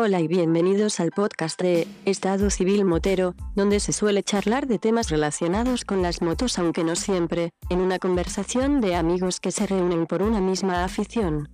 Hola y bienvenidos al podcast de Estado Civil Motero, donde se suele charlar de temas relacionados con las motos aunque no siempre, en una conversación de amigos que se reúnen por una misma afición.